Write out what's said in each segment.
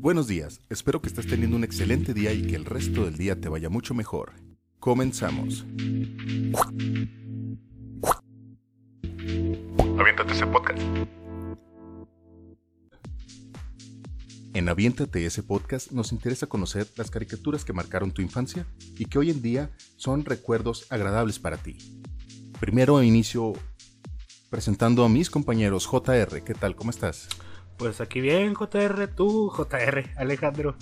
Buenos días, espero que estés teniendo un excelente día y que el resto del día te vaya mucho mejor. Comenzamos. Aviéntate ese podcast. En Aviéntate ese podcast nos interesa conocer las caricaturas que marcaron tu infancia y que hoy en día son recuerdos agradables para ti. Primero inicio presentando a mis compañeros JR. ¿Qué tal? ¿Cómo estás? Pues aquí bien, JR, tú, JR, Alejandro.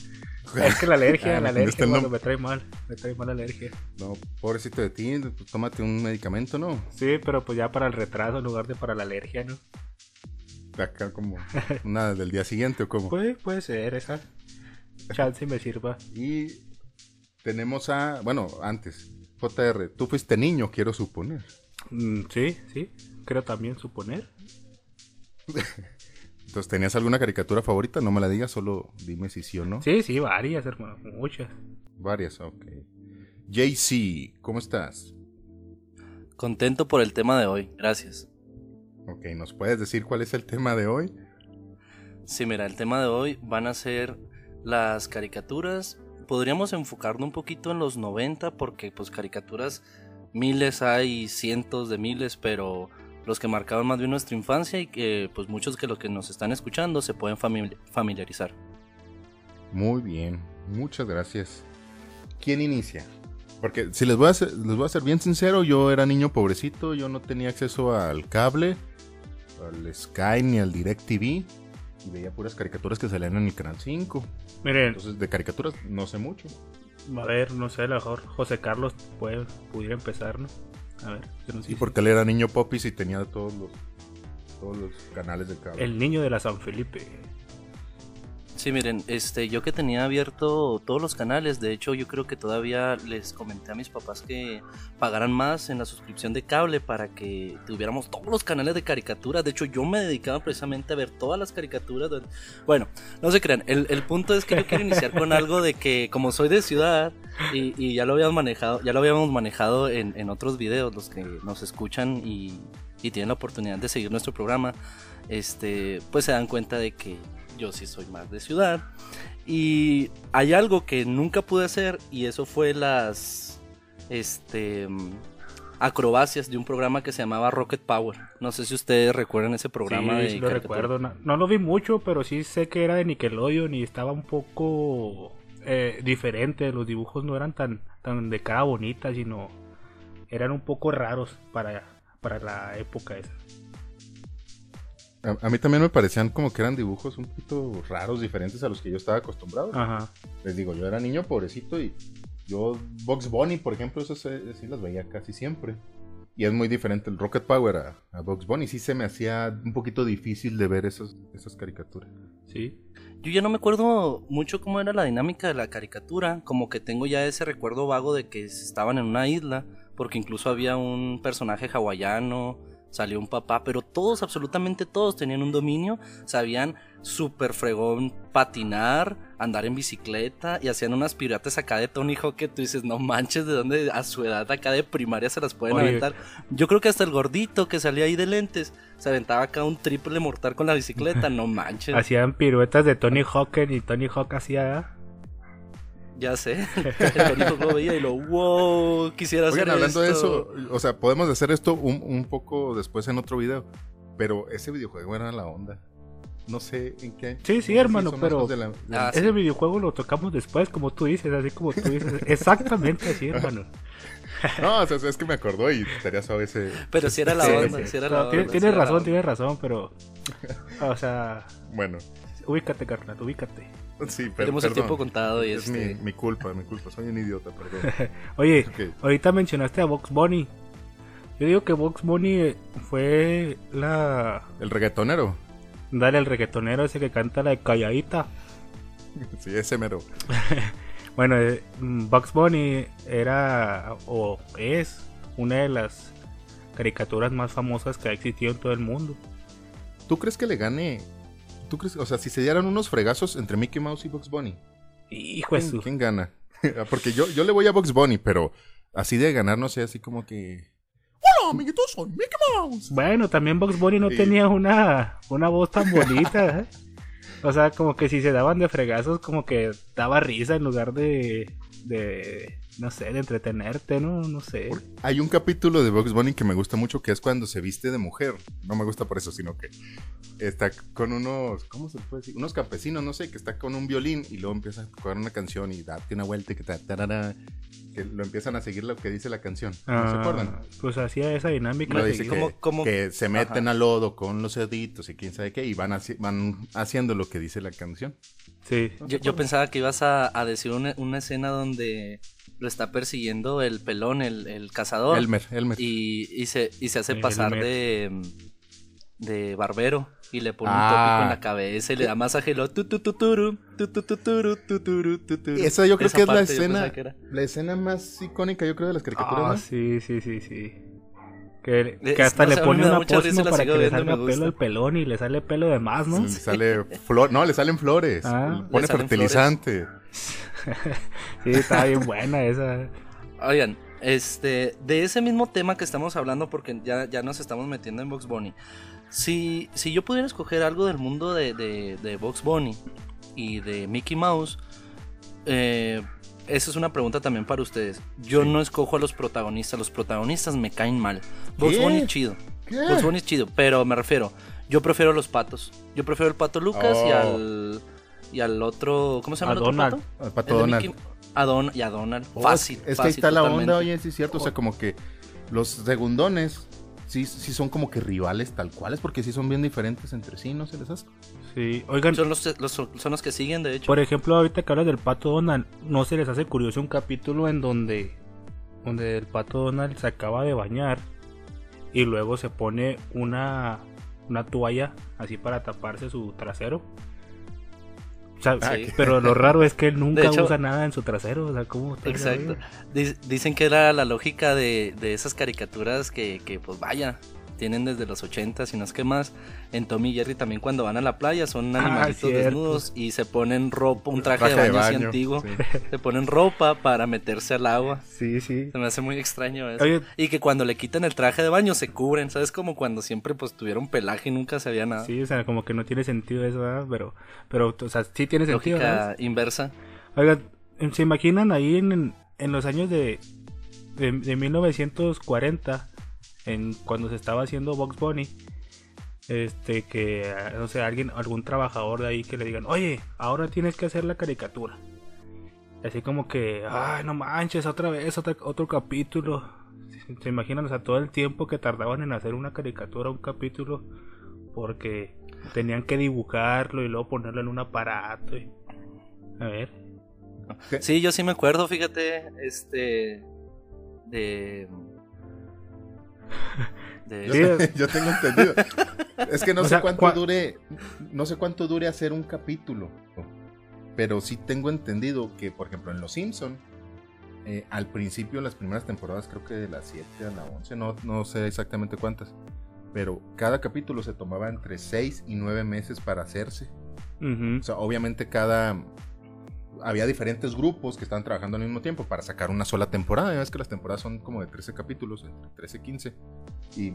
Es que la alergia, ah, la alergia cuando me trae mal, me trae mal la alergia. No, pobrecito de ti, pues tómate un medicamento, ¿no? Sí, pero pues ya para el retraso en lugar de para la alergia, ¿no? Acá como una del día siguiente o cómo. Puede, puede ser, esa chance me sirva. Y tenemos a, bueno, antes, JR, tú fuiste niño, quiero suponer. Mm, sí, sí, creo también suponer. Entonces, ¿tenías alguna caricatura favorita? No me la digas, solo dime si sí o no. Sí, sí, varias, hermano, muchas. Varias, ok. JC, ¿cómo estás? Contento por el tema de hoy, gracias. Ok, ¿nos puedes decir cuál es el tema de hoy? Sí, mira, el tema de hoy van a ser las caricaturas. Podríamos enfocarnos un poquito en los 90 porque pues caricaturas miles hay, cientos de miles, pero los que marcaban más bien nuestra infancia y que pues muchos que los que nos están escuchando se pueden familiarizar. Muy bien, muchas gracias. ¿Quién inicia? Porque si les voy, a ser, les voy a ser bien sincero, yo era niño pobrecito, yo no tenía acceso al cable, al Sky ni al DirecTV y veía puras caricaturas que salían en mi canal 5. Miren. Entonces de caricaturas no sé mucho. A ver, no sé, a lo mejor José Carlos puede, pudiera empezar, ¿no? A ver, Y porque él era niño popis y tenía todos los, todos los canales de cable. El niño de la San Felipe. Sí, miren, este, yo que tenía abierto todos los canales, de hecho yo creo que todavía les comenté a mis papás que pagaran más en la suscripción de cable para que tuviéramos todos los canales de caricatura. De hecho yo me dedicaba precisamente a ver todas las caricaturas. Bueno, no se crean, el, el punto es que yo quiero iniciar con algo de que como soy de ciudad y, y ya lo habíamos manejado, ya lo habíamos manejado en, en otros videos, los que nos escuchan y, y tienen la oportunidad de seguir nuestro programa, este, pues se dan cuenta de que yo sí soy más de ciudad. Y hay algo que nunca pude hacer y eso fue las este acrobacias de un programa que se llamaba Rocket Power. No sé si ustedes recuerdan ese programa. Sí, lo recuerdo. No, lo vi mucho, pero sí sé que era de Nickelodeon y estaba un poco eh, diferente. Los dibujos no eran tan, tan de cara bonita, sino eran un poco raros para, para la época esa. A, mí también me parecían como que eran dibujos un poquito raros, diferentes a los que yo estaba acostumbrado. Ajá. Les digo, yo era niño pobrecito y yo, Box Bunny, por ejemplo, eso sí las veía casi siempre. Y es muy diferente el Rocket Power a, a Box Bunny. Sí se me hacía un poquito difícil de ver esas, esas caricaturas. Sí. Yo ya no me acuerdo mucho cómo era la dinámica de la caricatura. Como que tengo ya ese recuerdo vago de que estaban en una isla. Porque incluso había un personaje hawaiano salió un papá, pero todos, absolutamente todos tenían un dominio, sabían súper fregón patinar, andar en bicicleta y hacían unas piratas acá de Tony Hawk que tú dices, no manches, de dónde a su edad acá de primaria se las pueden aventar. Yo creo que hasta el gordito que salía ahí de lentes se aventaba acá un triple mortal con la bicicleta, no manches. Hacían piruetas de Tony Hawk y Tony Hawk hacía ya sé. El lo veía y lo, wow, quisiera Oigan, hablando de eso, o sea, podemos hacer esto un, un, poco después en otro video. Pero ese videojuego era la onda. No sé en qué. Sí, sí, hermano, pero ah, ese videojuego lo tocamos después, como tú dices, así como tú dices. Exactamente así, hermano. No, o sea, es que me acordó y estaría suave ese. Pero si era la onda, si era la onda. Tienes razón, tienes razón, pero. O sea. Bueno. Ubícate, carnal, ubícate. Sí, Tenemos el tiempo contado y es este... mi, culpa, mi culpa. Soy un idiota, perdón. Oye, ahorita mencionaste a Vox Bunny. Yo digo que Vox Bunny fue la... ¿El reggaetonero? Dale, el reggaetonero ese que canta la de Calladita. sí, ese mero. bueno, eh, Bugs Bunny era o es una de las caricaturas más famosas que ha existido en todo el mundo. ¿Tú crees que le gane ¿Tú crees? O sea, si se dieran unos fregazos entre Mickey Mouse y Bugs Bunny. Hijo de ¿Quién, ¿Quién gana? Porque yo, yo le voy a Bugs Bunny, pero así de ganar, no sé, así como que. Hola, amiguitos, soy Mickey Mouse. Bueno, también Bugs Bunny no tenía una, una voz tan bonita. ¿eh? O sea, como que si se daban de fregazos, como que daba risa en lugar de, de no sé, de entretenerte, ¿no? No sé. Hay un capítulo de Bugs Bunny que me gusta mucho que es cuando se viste de mujer. No me gusta por eso, sino que está con unos, ¿cómo se puede decir? Unos campesinos, no sé, que está con un violín y luego empieza a tocar una canción y date una vuelta y que, ta, que lo empiezan a seguir lo que dice la canción. ¿No se ah, acuerdan? Pues hacía esa dinámica. dice que, que, se meten al lodo con los deditos y quién sabe qué y van, van haciendo lo que dice la canción. Sí. Yo, pensaba que ibas a, decir una escena donde lo está persiguiendo el pelón, el, cazador. Elmer, Elmer. Y, y, se, y se hace pasar de, de barbero. Y le pone un tópico en la cabeza y le da masaje. Lo, Esa yo creo que es la escena, la escena más icónica, yo creo, de las caricaturas. Ah, sí, sí, sí, sí. Que, que hasta le pone una pócima para que le salga pelo al pelón y le sale pelo de más, ¿no? Sí, sale flor, no, le salen flores. Ah, pone fertilizante. sí, está bien buena esa. Oigan, este, de ese mismo tema que estamos hablando, porque ya, ya nos estamos metiendo en Box Bunny. Si, si yo pudiera escoger algo del mundo de, de, de Box Bunny y de Mickey Mouse, eh, esa es una pregunta también para ustedes. Yo no escojo a los protagonistas, los protagonistas me caen mal. Box Bunny es chido. Box Bunny chido, pero me refiero, yo prefiero a los patos. Yo prefiero al pato Lucas y oh. al y al otro, ¿cómo se llama el otro pato? Al pato Donald. A Don, y a Donald. Oh, fácil. Es que ahí está la onda, oye, sí es cierto. O sea, como que los segundones sí, sí son como que rivales tal cuales, porque sí son bien diferentes entre sí, ¿no se les hace? Sí, oigan. Son los, son los que siguen, de hecho. Por ejemplo, ahorita que hablas del pato Donald, ¿no se les hace curioso un capítulo en donde, donde el pato Donald se acaba de bañar y luego se pone una, una toalla así para taparse su trasero? Ah, pero lo raro es que él nunca usa nada en su trasero. O sea, ¿cómo Exacto. Dicen que era la lógica de, de esas caricaturas que, que, pues vaya, tienen desde los 80, si no es que más. En Tommy y Jerry también cuando van a la playa son ah, animalitos desnudos y se ponen ropa, un traje, de baño, así antiguo. Se ponen ropa para meterse al agua. Sí, sí. Se me hace muy extraño eso. Y que cuando le quitan el traje de baño se cubren, ¿sabes? Como cuando siempre pues tuvieron pelaje y nunca se había nada. Sí, o sea, como que no tiene sentido eso, ¿verdad? Pero, pero, o sea, sí tiene sentido. Lógica inversa. Oiga, ¿se imaginan ahí en, en los años de, de, de 1940? En cuando se estaba haciendo Box Bunny, este que no sé, alguien, algún trabajador de ahí que le digan, oye, ahora tienes que hacer la caricatura. Así como que, ay, no manches, otra vez, otro, otro capítulo. Se imaginan, o sea, todo el tiempo que tardaban en hacer una caricatura, un capítulo, porque tenían que dibujarlo y luego ponerlo en un aparato. A ver. Sí, yo sí me acuerdo, fíjate, este, de yo, tengo entendido. Es que no sé cuánto dure, no sé cuánto dure hacer un capítulo, pero sí tengo entendido que, por ejemplo, en Los Simpson, eh, al principio, las primeras temporadas, creo que de las 7 a la 11, no, no sé exactamente cuántas, pero cada capítulo se tomaba entre 6 y 9 meses para hacerse. O sea, obviamente cada había diferentes grupos que estaban trabajando al mismo tiempo para sacar una sola temporada. Ya ves que las temporadas son como de 13 capítulos, entre 13 y 15. Y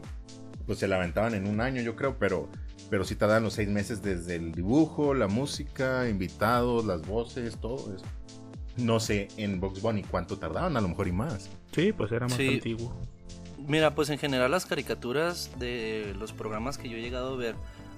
pues se la aventaban en un año, yo creo, pero, pero sí tardaban los seis meses desde el dibujo, la música, invitados, las voces, todo eso. No sé en Box Bunny cuánto tardaban, a lo mejor y más. Sí, pues era más antiguo. Mira, pues en general las caricaturas de los programas que yo he llegado a ver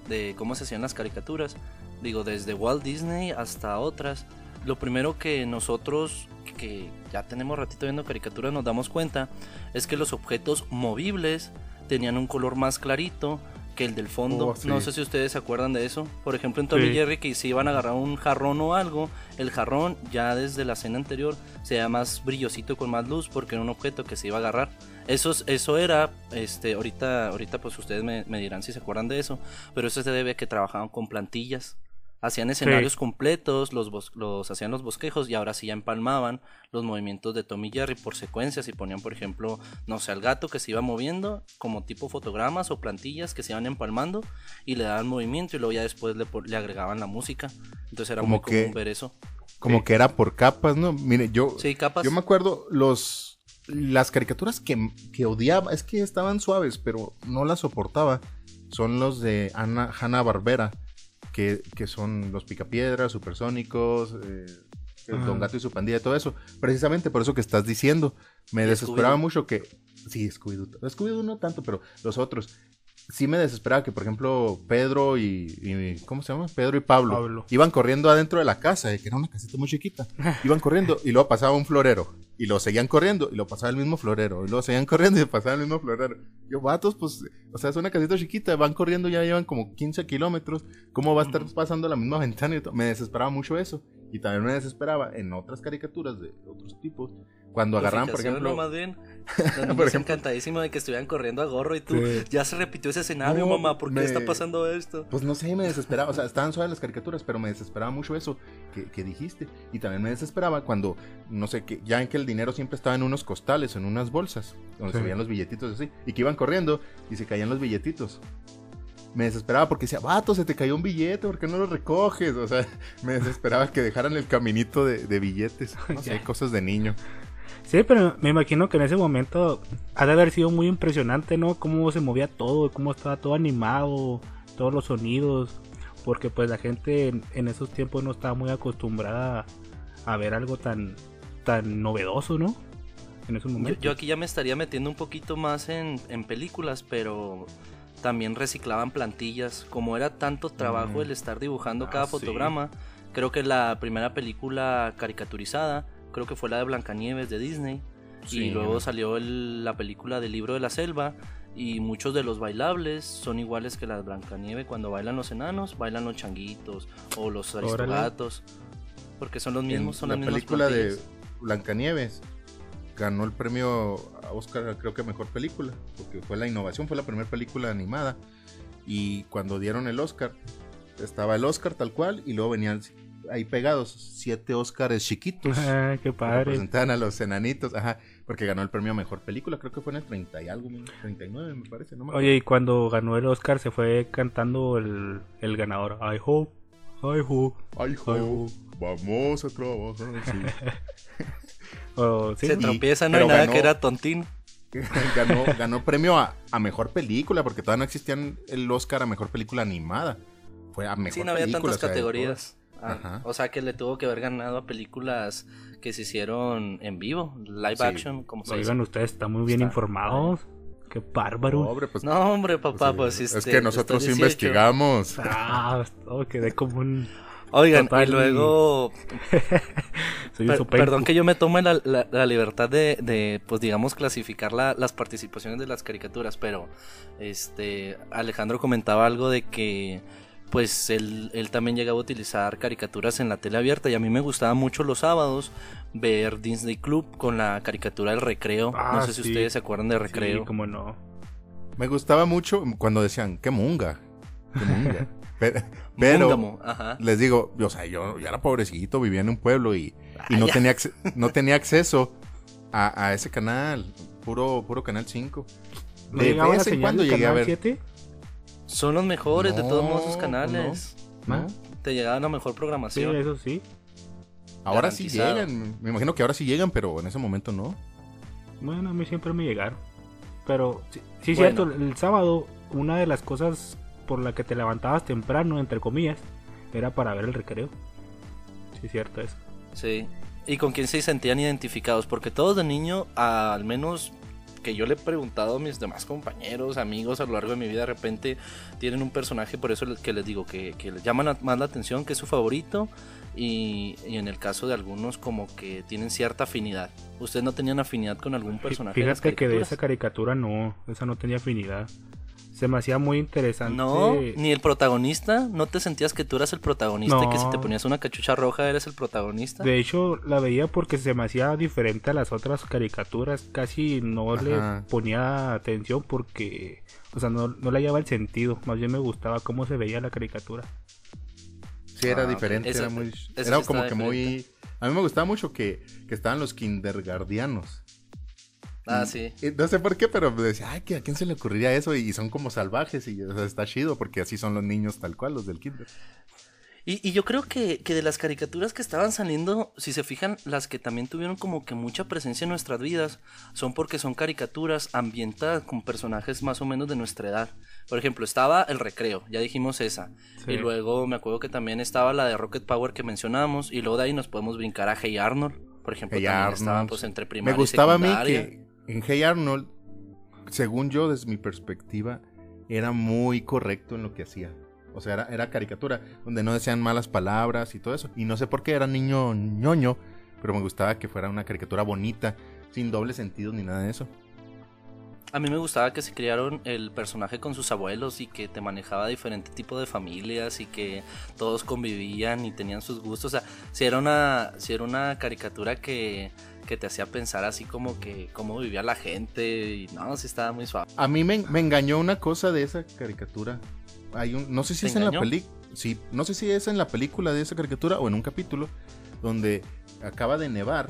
de cómo se hacían las caricaturas, digo, desde Walt Disney hasta otras, lo primero que nosotros que ya tenemos ratito viendo caricaturas nos damos cuenta es que los objetos movibles tenían un color más clarito que el del fondo. Oh, no sé si ustedes se acuerdan de eso. Por ejemplo, en Tommy Jerry que si iban a agarrar un jarrón o algo, el jarrón ya desde la escena anterior se veía más brillosito con más luz porque era un objeto que se iba a agarrar. Eso, eso era, este, ahorita, ahorita pues ustedes me, me dirán si se acuerdan de eso, pero eso se debe a que trabajaban con plantillas hacían escenarios completos, los, los hacían los bosquejos y ahora sí ya empalmaban los movimientos de Tommy Jerry por secuencias y ponían, por ejemplo, no sé, al gato que se iba moviendo como tipo fotogramas o plantillas que se iban empalmando y le daban movimiento y luego ya después le, le agregaban la música. Entonces era muy común ver eso. Como que era por capas, ¿no? Mire, yo, sí, capas. yo me acuerdo los las caricaturas que, que odiaba, es que estaban suaves, pero no las soportaba. Son los de Ana Hanna Barbera que, son los picapiedras, supersónicos, eh, Don Gato y su pandilla, todo eso. Precisamente por eso que estás diciendo. Me desesperaba mucho que. Sí, Scooby-Doo. Scooby-Doo no tanto, pero los otros sí me desesperaba que, por ejemplo, Pedro y, ¿cómo se llama? Pedro y Pablo, iban corriendo adentro de la casa, que era una casita muy chiquita. Iban corriendo y luego pasaba un florero. Y lo seguían corriendo y lo pasaba el mismo florero. Y luego seguían corriendo y pasaba el mismo florero. Yo, vatos, pues, o sea, es una casita chiquita. Van corriendo, ya llevan como 15 kilómetros. ¿Cómo va a estar pasando la misma ventana? Y Me desesperaba mucho eso. Y también me desesperaba en otras caricaturas de otros tipos cuando agarraban, por ejemplo. No, más bien. por ejemplo, encantadísimo de que estuvieran corriendo a gorro y tú. Ya se repitió ese escenario, mamá. ¿Por qué está pasando esto? Pues no sé, me desesperaba. O sea, estaban suaves las caricaturas, pero me desesperaba mucho eso que, dijiste. Y también me desesperaba cuando, no sé, que ya en que el dinero siempre estaba en unos costales, en unas bolsas, donde se veían los billetitos así. Y que iban corriendo y se caían los billetitos me desesperaba porque decía, vato, se te cayó un billete, ¿por qué no lo recoges? O sea, me desesperaba que dejaran el caminito de, de billetes. No sé, cosas de niño. Sí, pero me imagino que en ese momento ha de haber sido muy impresionante, ¿no? Cómo se movía todo, cómo estaba todo animado, todos los sonidos, porque pues la gente en, esos tiempos no estaba muy acostumbrada a ver algo tan, tan novedoso, ¿no? En esos momentos. Yo, aquí ya me estaría metiendo un poquito más en, películas, pero también reciclaban plantillas. Como era tanto trabajo mm. el estar dibujando cada ah, fotograma, creo que la primera película caricaturizada creo que fue la de Blancanieves de Disney. Y luego salió la película del libro de la selva. Y muchos de los bailables son iguales que las Blancanieves. Cuando bailan los enanos, bailan los changuitos o los aristogatos. Porque son los mismos, son la película de Blancanieves ganó el premio a Oscar, creo que mejor película, porque fue la innovación, fue la primera película animada. Y cuando dieron el Oscar, estaba el Oscar tal cual, y luego venía ahí pegados, siete Oscars chiquitos. Ah, qué padre. Representan a los enanitos, ajá, porque ganó el premio a mejor película, creo que fue en el 30 y algo, 39 me parece, no Oye, y cuando ganó el Oscar se fue cantando el, el ganador, I hope, I hope, I hope, vamos a trabajar. oh, ¿sí? Se tropieza, no hay nada que era tontín. ganó, ganó premio a, a mejor película, porque todavía no existían el Oscar a mejor película animada. Fue a mejor sí, no había tantas categorías. Ah, o sea que le tuvo que haber ganado a películas que se hicieron en vivo, live action, como se Oigan, ustedes están muy bien informados. Qué bárbaro. Pues, no, hombre, papá, pues, Es este, que nosotros investigamos. Ah, quedé como un. Oigan, y luego. perdón que yo me tome la, la, libertad de, de, pues digamos, clasificar las participaciones de las caricaturas, pero este Alejandro comentaba algo de que pues él, él, también llegaba a utilizar caricaturas en la tele abierta y a mí me gustaba mucho los sábados ver Disney Club con la caricatura del recreo. no ah, sé si ustedes se acuerdan de recreo. Sí, cómo no. Me gustaba mucho cuando decían, qué munga. Qué munga. pero, les digo, o sea, yo, ya era pobrecito, vivía en un pueblo y, y no, tenía no tenía acceso a, a, ese canal, puro, puro Canal 5. De vez en cuando llegué a ver. 7? Son los mejores de todos modos sus canales. No, Te llegaban a mejor programación. Sí, eso sí. Ahora sí llegan. Me imagino que ahora sí llegan, pero en ese momento no. Bueno, a mí siempre me llegaron. Pero sí, sí cierto, el sábado una de las cosas por la que te levantabas temprano, entre comillas, era para ver el recreo. Sí, cierto eso. Sí. ¿Y con quién se sentían identificados? Porque todos de niño, al menos que yo le he preguntado a mis demás compañeros, amigos a lo largo de mi vida, de repente tienen un personaje, por eso que les digo, que, que les llama más la atención, que es su favorito, y, en el caso de algunos como que tienen cierta afinidad. ¿Ustedes no tenían afinidad con algún personaje? Fíjate que de esa caricatura no, esa no tenía afinidad se me hacía muy interesante. No, ni el protagonista. ¿No te sentías que tú eras el protagonista? y Que si te ponías una cachucha roja eres el protagonista. De hecho, la veía porque se me hacía diferente a las otras caricaturas. Casi no le ponía atención porque, o sea, no, no le hallaba el sentido. Más bien me gustaba cómo se veía la caricatura. Sí, era ah, diferente. era muy. Era como que muy. A mí me gustaba mucho que, que estaban los kindergardianos. Ah, sí. no sé por qué, pero decía, ay, ¿a quién se le ocurriría eso? Y son como salvajes y está chido porque así son los niños tal cual, los del kinder. Y, yo creo que, que, de las caricaturas que estaban saliendo, si se fijan, las que también tuvieron como que mucha presencia en nuestras vidas, son porque son caricaturas ambientadas con personajes más o menos de nuestra edad. Por ejemplo, estaba el recreo, ya dijimos esa. Y luego me acuerdo que también estaba la de Rocket Power que mencionamos. Y luego de ahí nos podemos brincar a Hey Arnold. Por ejemplo, también estaban pues entre primaria Me gustaba a mí que en Hey Arnold, según yo, desde mi perspectiva, era muy correcto en lo que hacía. O sea, era, caricatura, donde no decían malas palabras y todo eso. Y no sé por qué era niño ñoño, pero me gustaba que fuera una caricatura bonita, sin doble sentido ni nada de eso. A mí me gustaba que se criaron el personaje con sus abuelos y que te manejaba diferente tipo de familias y que todos convivían y tenían sus gustos. O sea, si era una, si era una caricatura que, que te hacía pensar así como que cómo vivía la gente y no, sí estaba muy suave. A mí me, me engañó una cosa de esa caricatura hay un, no sé si es en la película, sí, no sé si es en la película de esa caricatura o en un capítulo donde acaba de nevar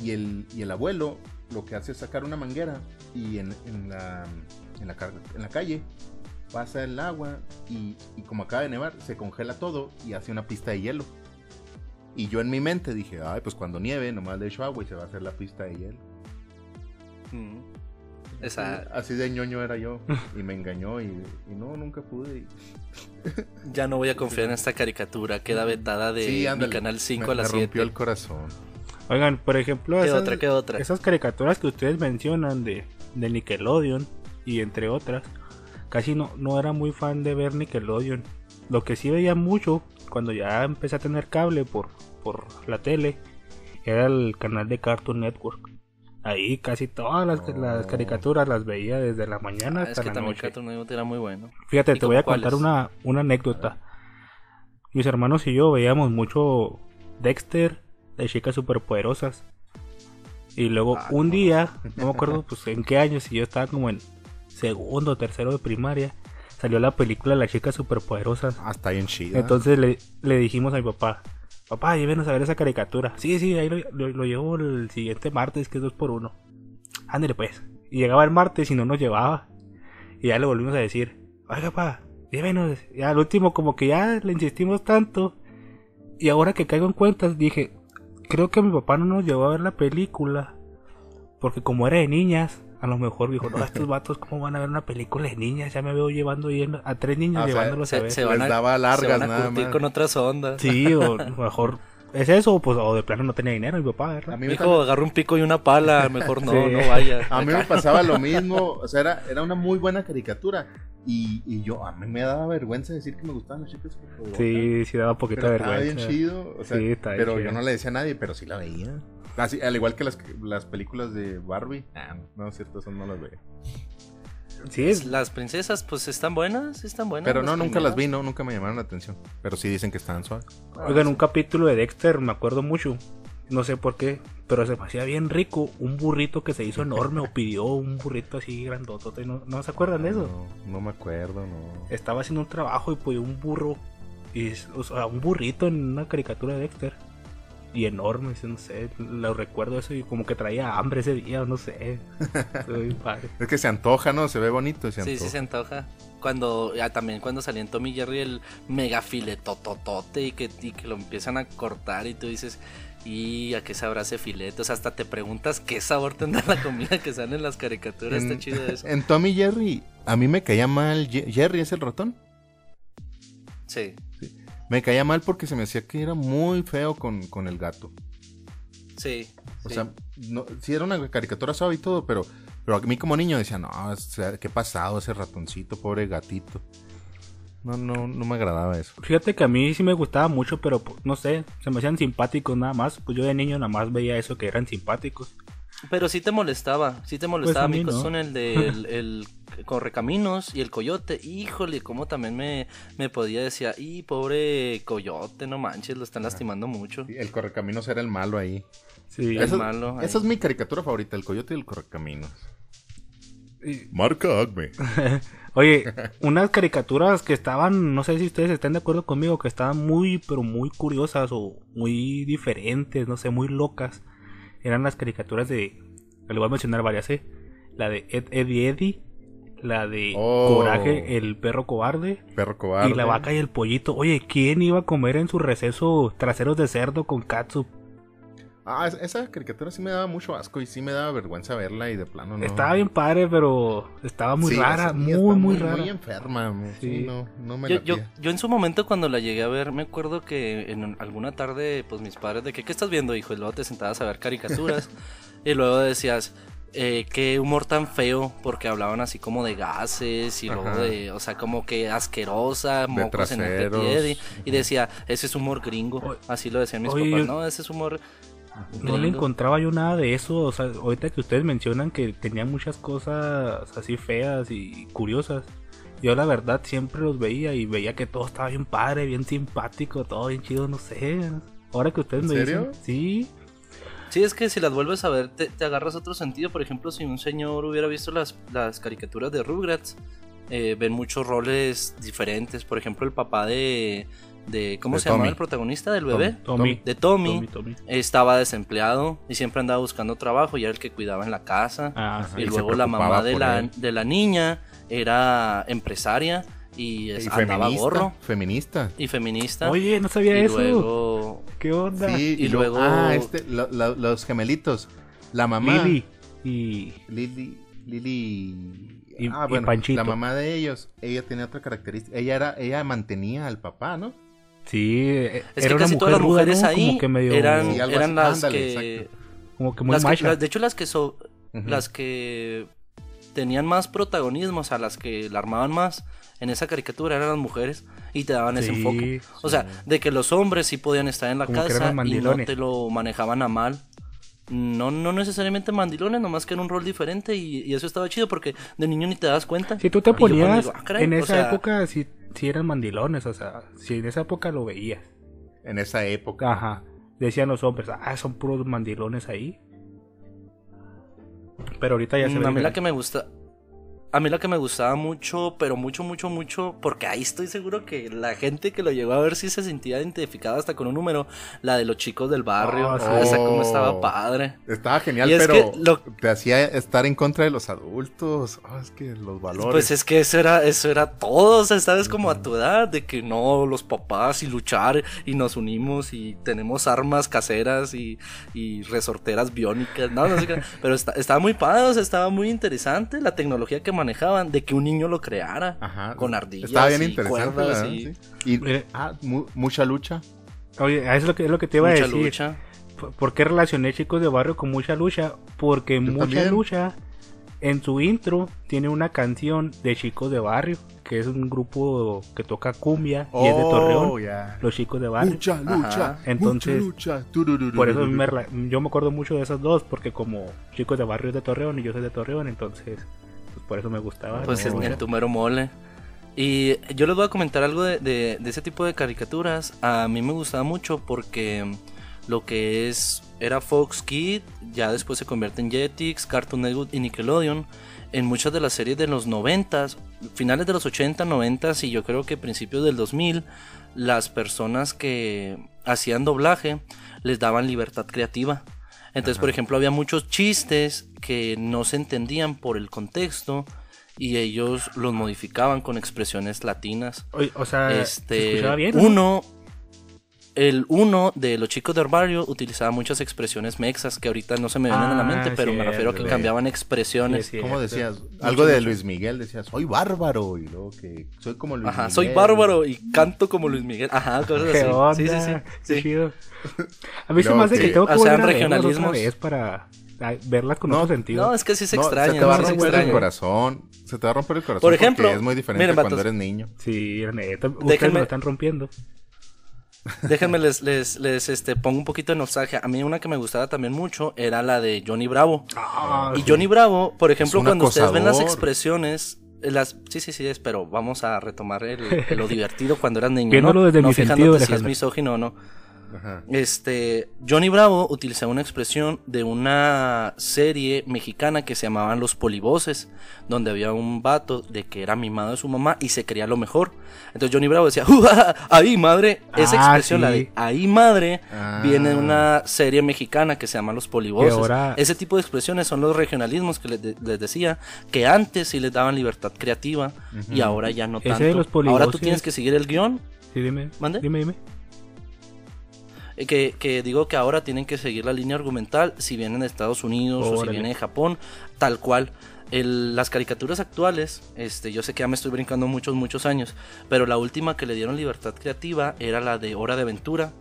y el, y el abuelo lo que hace es sacar una manguera y en, en, la, en, la, en la calle pasa el agua y, y, como acaba de nevar se congela todo y hace una pista de hielo. Y yo en mi mente dije, ay, pues cuando nieve nomás le echo agua y se va a hacer la pista de hielo. Mm. Así de ñoño era yo. Y me engañó y, no, nunca pude. ya no voy a confiar en esta caricatura. Queda vetada de mi canal 5 a las 7. rompió el corazón. Oigan, por ejemplo, esas, otra, otra? esas caricaturas que ustedes mencionan de, de Nickelodeon y entre otras, casi no, no era muy fan de ver Nickelodeon. Lo que sí veía mucho cuando ya empecé a tener cable por, por la tele era el canal de Cartoon Network. Ahí casi todas las, oh. caricaturas las veía desde la mañana ah, hasta la noche. era muy bueno. Fíjate, te voy a contar una, una anécdota. Mis hermanos y yo veíamos mucho Dexter de chicas superpoderosas. Y luego ah, un día, no me acuerdo pues en qué año, si yo estaba como en segundo o tercero de primaria, salió la película Las chicas superpoderosas. Hasta ahí en chida. Entonces le, le dijimos a mi papá, papá, llévenos a ver esa caricatura. Sí, sí, ahí lo, lo, llevo el siguiente martes, que es dos por uno. Ándale pues. Y llegaba el martes y no nos llevaba. Y ya le volvimos a decir, oiga, papá, llévenos. Y al último como que ya le insistimos tanto. Y ahora que caigo en cuentas dije, creo que mi papá no nos llevó a ver la película. Porque como era de niñas, a lo mejor dijo, no, estos vatos, ¿cómo van a ver una película de niñas? Ya me veo llevando a tres niños ah, llevándolos a ver. Se, van a, daba largas, se con otras ondas. Sí, o mejor ¿Es eso? Pues, o de plano no tenía dinero mi papá, ¿verdad? A mí me dijo, agarró un pico y una pala, mejor no, no vaya. A mí me pasaba lo mismo, o sea, era, era una muy buena caricatura. Y, y, yo, a mí me daba vergüenza decir que me gustaban las chicas Sí, sí daba poquita vergüenza. Estaba bien chido, o sea, sí, pero yo no le decía a nadie, pero sí la veía. Así, al igual que las, las películas de Barbie. Ah, no, cierto, eso no las veo. Sí, las princesas, pues están buenas, están buenas. Pero no, nunca las vi, no, nunca me llamaron la atención. Pero sí dicen que están suaves. Oigan, un capítulo de Dexter, me acuerdo mucho. No sé por qué, pero se me hacía bien rico un burrito que se hizo enorme o pidió un burrito así grandotote. ¿No, ¿no se acuerdan de eso? No, no me acuerdo, no. Estaba haciendo un trabajo y pidió un burro. Y, o sea, un burrito en una caricatura de Dexter y enorme, no sé, lo recuerdo eso y como que traía hambre ese día, no sé. es que se antoja, ¿no? Se ve bonito. Se sí, sí, se antoja. Cuando, ya también cuando salió en Tommy Jerry el mega filetototote y que, y que lo empiezan a cortar y tú dices, ¿y a qué sabrá ese filete? O sea, hasta te preguntas qué sabor tendrá la comida que sale en las caricaturas, está chido eso. En Tommy Jerry, a mí me caía mal, Jerry es el ratón. Sí. Me caía mal porque se me hacía que era muy feo con, el gato. Sí. O sea, no, sí era una caricatura suave y todo, pero, pero a mí como niño decía, no, qué pasado ese ratoncito, pobre gatito. No, no, no me agradaba eso. Fíjate que a mí sí me gustaba mucho, pero pues, no sé, se me hacían simpáticos nada más. Pues yo de niño nada más veía eso que eran simpáticos. Pero sí te molestaba, sí te molestaba. Pues son el de el, Correcaminos y el Coyote. Híjole, como también me, me podía decir, y pobre Coyote, no manches, lo están lastimando mucho. el Correcaminos era el malo ahí. Sí, el malo. Esa es mi caricatura favorita, el Coyote y el Correcaminos. Marca Acme. Oye, unas caricaturas que estaban, no sé si ustedes están de acuerdo conmigo, que estaban muy, pero muy curiosas o muy diferentes, no sé, muy locas eran las caricaturas de. Le voy a mencionar varias, ¿eh? La de Ed, Eddie Eddie. La de oh. Coraje, el perro cobarde. Perro cobarde. Y la vaca y el pollito. Oye, ¿quién iba a comer en su receso traseros de cerdo con katsu? Ah, esa caricatura sí me daba mucho asco y sí me daba vergüenza verla y de plano no. Estaba bien padre, pero estaba muy rara, muy, muy, rara. Muy enferma, sí. no, no me yo, yo, yo, en su momento cuando la llegué a ver, me acuerdo que en alguna tarde, pues mis padres de que, ¿qué estás viendo, hijo? Y luego te sentabas a ver caricaturas y luego decías, eh, qué humor tan feo, porque hablaban así como de gases y luego de, o sea, como que asquerosa, mocos en el y, y, decía, ese es humor gringo, así lo decían mis papás, ¿no? Ese es humor no le encontraba yo nada de eso. O sea, ahorita que ustedes mencionan que tenían muchas cosas así feas y curiosas. Yo la verdad siempre los veía y veía que todo estaba bien padre, bien simpático, todo bien chido, no sé. Ahora que ustedes me dicen, sí. Sí, es que si las vuelves a ver te, agarras otro sentido. Por ejemplo, si un señor hubiera visto las, las caricaturas de Rugrats, eh, ven muchos roles diferentes. Por ejemplo, el papá de, de ¿cómo se llama el protagonista del bebé? Tommy. De Tommy, Estaba desempleado y siempre andaba buscando trabajo y era el que cuidaba en la casa. Ah, y luego la mamá de la, de la niña era empresaria y, andaba gorro. Feminista. Y feminista. Oye, no sabía eso. ¿Qué onda? Sí, y, luego... Ah, este, los gemelitos. La mamá. Lili. Y... Lili... Lili... Y, ah, bueno, Panchito. la mamá de ellos, ella tenía otra característica. Ella era, ella mantenía al papá, ¿no? Sí, es era que casi todas las mujeres ahí eran, eran las que como que muy de hecho las que las que tenían más protagonismo, o sea, las que la armaban más en esa caricatura eran las mujeres y te daban ese enfoque. O sea, de que los hombres sí podían estar en la casa y no te lo manejaban a mal. No, no necesariamente mandilones, nomás que en un rol diferente y, eso estaba chido porque de niño ni te das cuenta. Si tú te ponías ah, en esa época, si si eran mandilones, o sea, si en esa época lo veías. En esa época. Ajá. Decían los hombres, ah, son puros mandilones ahí. Pero ahorita ya se ve. A mí la que me gusta, a mí lo que me gustaba mucho, pero mucho, mucho, mucho, porque ahí estoy seguro que la gente que lo llegó a ver sí se sentía identificada hasta con un número, la de los chicos del barrio. Ah, o sea, cómo estaba oh. padre. Estaba genial, pero te hacía estar en contra de los adultos. Oh, es que los valores. Pues es que eso era, eso era todo. O sea, sabes como a tu edad, de que no, los papás y luchar y nos unimos y tenemos armas caseras y, y resorteras biónicas. No, no sé pero estaba muy padre, o sea, estaba muy interesante la tecnología que manejaban de que un niño lo creara con ardillas Estaba bien y interesante, y... ah, mucha lucha. Oye, es lo que, es lo que te iba a decir. Lucha. ¿Por qué relacioné chicos de barrio con mucha lucha? Porque mucha lucha en su intro tiene una canción de chicos de barrio, que es un grupo que toca cumbia y es de oh, Torreón. Los chicos de barrio. Mucha lucha. Entonces, por eso yo me acuerdo mucho de esas dos, porque como chicos de barrio es de Torreón y yo soy de Torreón, entonces por eso me gustaba. Pues es el tumero mole. Y yo les voy a comentar algo de, ese tipo de caricaturas. A mí me gustaba mucho porque lo que es era Fox Kid, ya después se convierte en Jetix, Cartoon Network y Nickelodeon. En muchas de las series de los 90, finales de los 80, 90 y yo creo que principios del 2000, las personas que hacían doblaje les daban libertad creativa. Entonces, por ejemplo, había muchos chistes que no se entendían por el contexto y ellos los modificaban con expresiones latinas. O, sea, este, uno, el uno de los chicos del barrio utilizaba muchas expresiones mexas que ahorita no se me vienen a la mente, ah, pero me refiero a que cambiaban expresiones. ¿Cómo decías? Algo de Luis Miguel, decías, soy bárbaro y luego que soy como Luis Ajá, soy bárbaro y canto como Luis Miguel. Ajá, cosas así. Sí, sí, sí. Chido. A mí se me hace que tengo que o sea, regionalismos. es para verlas con otro sentido. No, es que sí se extraña. Se te va a romper el corazón. Se te va a romper el corazón. Por ejemplo, es muy diferente cuando eres niño. Sí, neta. Ustedes me lo están rompiendo. Déjenme les, les, les, este, pongo un poquito de nostalgia. A mí una que me gustaba también mucho era la de Johnny Bravo. Ah, y Johnny Bravo, por ejemplo, cuando ustedes ven las expresiones, las, sí, sí, sí, es, pero vamos a retomar el, lo divertido cuando eran niños. no, desde no mi sentido, si es misógino o no. Este, Johnny Bravo utilizaba una expresión de una serie mexicana que se llamaban Los Polivoces, donde había un vato de que era mimado de su mamá y se creía lo mejor. Entonces Johnny Bravo decía, ahí madre, esa ah, expresión, la de ahí madre, viene de ah. una serie mexicana que se llama Los Polivoces. Ese tipo de expresiones son los regionalismos que les, decía, que antes sí les daban libertad creativa y ahora ya no tanto. Ahora tú tienes que seguir el guion. Sí, dime. ¿Mande? Dime, dime. Eh, que, que, digo que ahora tienen que seguir la línea argumental, si vienen de Estados Unidos o si vienen de Japón, tal cual. las caricaturas actuales, este, yo sé que ya me estoy brincando muchos, muchos años, pero la última que le dieron libertad creativa era la de Hora de Aventura,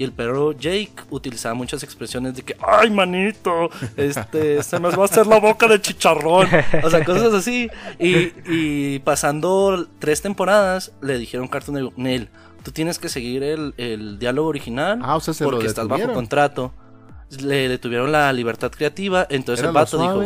y el perro Jake utilizaba muchas expresiones de que, ay, manito, este, se me va a hacer la boca de chicharrón. O sea, cosas así. Y, y pasando tres temporadas, le dijeron Cartoon Network, tú tienes que seguir el, el diálogo original ah, o sea, porque estás bajo contrato. Le detuvieron la libertad creativa, entonces el vato dijo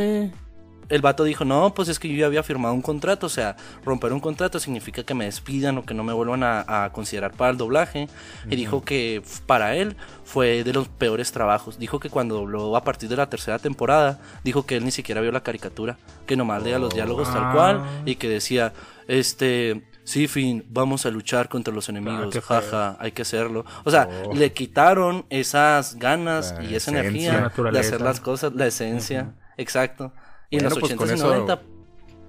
el vato dijo, no, pues es que yo ya había firmado un contrato, o sea, romper un contrato significa que me despidan o que no me vuelvan a, considerar para el doblaje. Y dijo que para él fue de los peores trabajos. Dijo que cuando dobló a partir de la tercera temporada, dijo que él ni siquiera vio la caricatura, que nomás leía los diálogos tal cual ah. y que decía, este... Sí, fin, vamos a luchar contra los enemigos, ah, jaja, hay que hacerlo. O sea, oh. le quitaron esas ganas y esa energía de hacer las cosas, la esencia, exacto. Y en los pues con eso,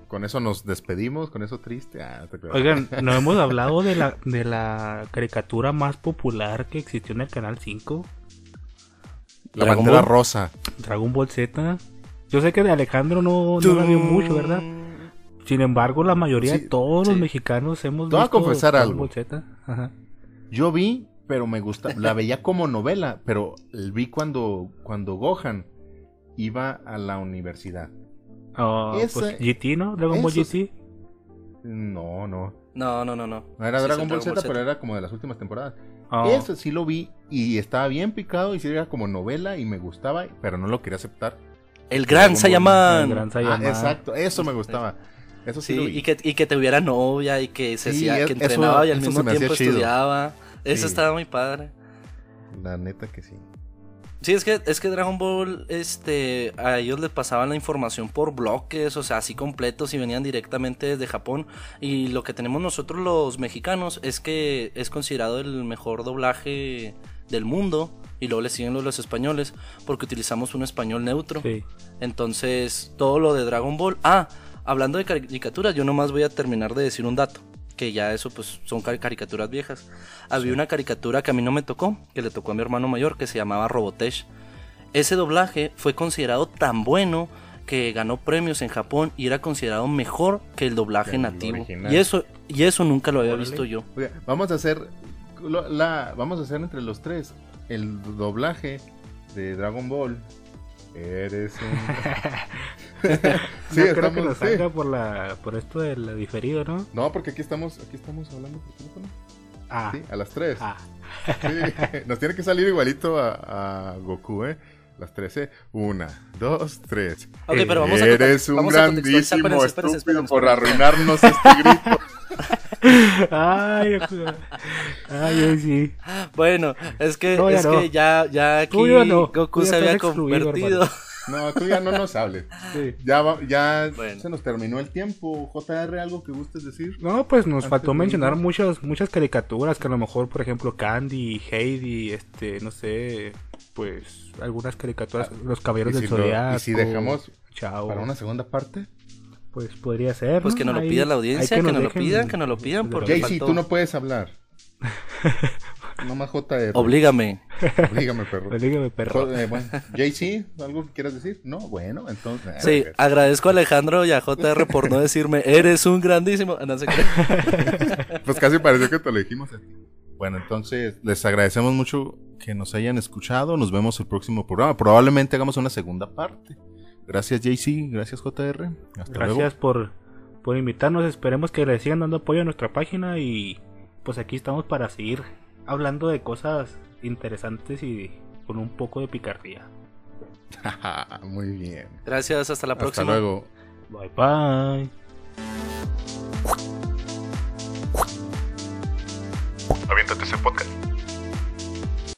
Con eso nos despedimos, con eso triste. Ah, Oigan, no hemos hablado de la, de la caricatura más popular que existió en el canal 5. La bandera rosa. Dragon Ball Z. Yo sé que de Alejandro no, no la vio mucho, ¿verdad? Sin embargo, la mayoría de todos los mexicanos hemos visto. Te voy a confesar algo. Yo vi, pero me gusta. La veía como novela, pero vi cuando, cuando Gohan iba a la universidad. Oh, pues GT, ¿no? Dragon Ball GT. No, no. No, no, no, no. era Dragon Ball Z, pero era como de las últimas temporadas. Oh. Ese sí lo vi y estaba bien picado y sí era como novela y me gustaba, pero no lo quería aceptar. El Gran Sayaman. El Gran Sayaman. Ah, exacto, eso me gustaba. Eso sí, Y, que, y que tuviera novia y que se hacía, que entrenaba y al mismo tiempo estudiaba. Eso estaba muy padre. La neta que sí. Sí, es que, es que Dragon Ball, este, a ellos les pasaban la información por bloques, o sea, así completos y venían directamente desde Japón. Y lo que tenemos nosotros los mexicanos es que es considerado el mejor doblaje del mundo. Y luego le siguen los, los españoles porque utilizamos un español neutro. Entonces, todo lo de Dragon Ball. Ah, hablando de caricaturas, yo nomás voy a terminar de decir un dato que ya eso pues son caricaturas viejas. Había una caricatura que a mí no me tocó, que le tocó a mi hermano mayor, que se llamaba Robotesh. Ese doblaje fue considerado tan bueno que ganó premios en Japón y era considerado mejor que el doblaje nativo. Y eso, y eso nunca lo había visto yo. vamos a hacer la, vamos a hacer entre los tres el doblaje de Dragon Ball. Eres un... sí, no creo que nos salga por, la, por esto del diferido, ¿no? No, porque aquí estamos, aquí estamos hablando por teléfono. Ah. Sí, a las 3. Ah. Sí, nos tiene que salir igualito a, a Goku, ¿eh? Las 13. Una, dos, tres. Ok, pero vamos a Eres un grandísimo estúpido por arruinarnos este grito. ay, ay, sí. Bueno, es que, es ya, que ya, ya aquí Goku se había convertido. No, tú ya no nos hables. Ya, ya se nos terminó el tiempo. JR, ¿algo que gustes decir? No, pues nos faltó mencionar muchas, muchas caricaturas que a lo mejor, por ejemplo, Candy, Heidi, este, no sé, pues algunas caricaturas, ah, Los Caballeros del Zodiaco. ¿Y si dejamos para una segunda parte? Pues podría ser. Pues que nos lo pida la audiencia, que, nos, lo pidan, que nos lo pidan. Porque Jaycee, tú no puedes hablar. No más JR. Oblígame. Oblígame, perro. Oblígame, perro. Eh, bueno, JC, ¿algo que quieras decir? No, bueno, entonces. Sí, agradezco a Alejandro y a JR por no decirme, eres un grandísimo. No sé qué. pues casi pareció que te lo dijimos. Bueno, entonces les agradecemos mucho que nos hayan escuchado. Nos vemos el próximo programa. Probablemente hagamos una segunda parte. Gracias, JC. Gracias, JR. Hasta gracias por, por invitarnos. Esperemos que le sigan dando apoyo a nuestra página y pues aquí estamos para seguir hablando de cosas interesantes y con un poco de picardía. Muy bien. Gracias, hasta la próxima. Hasta luego. Bye bye. Aviéntate ese podcast.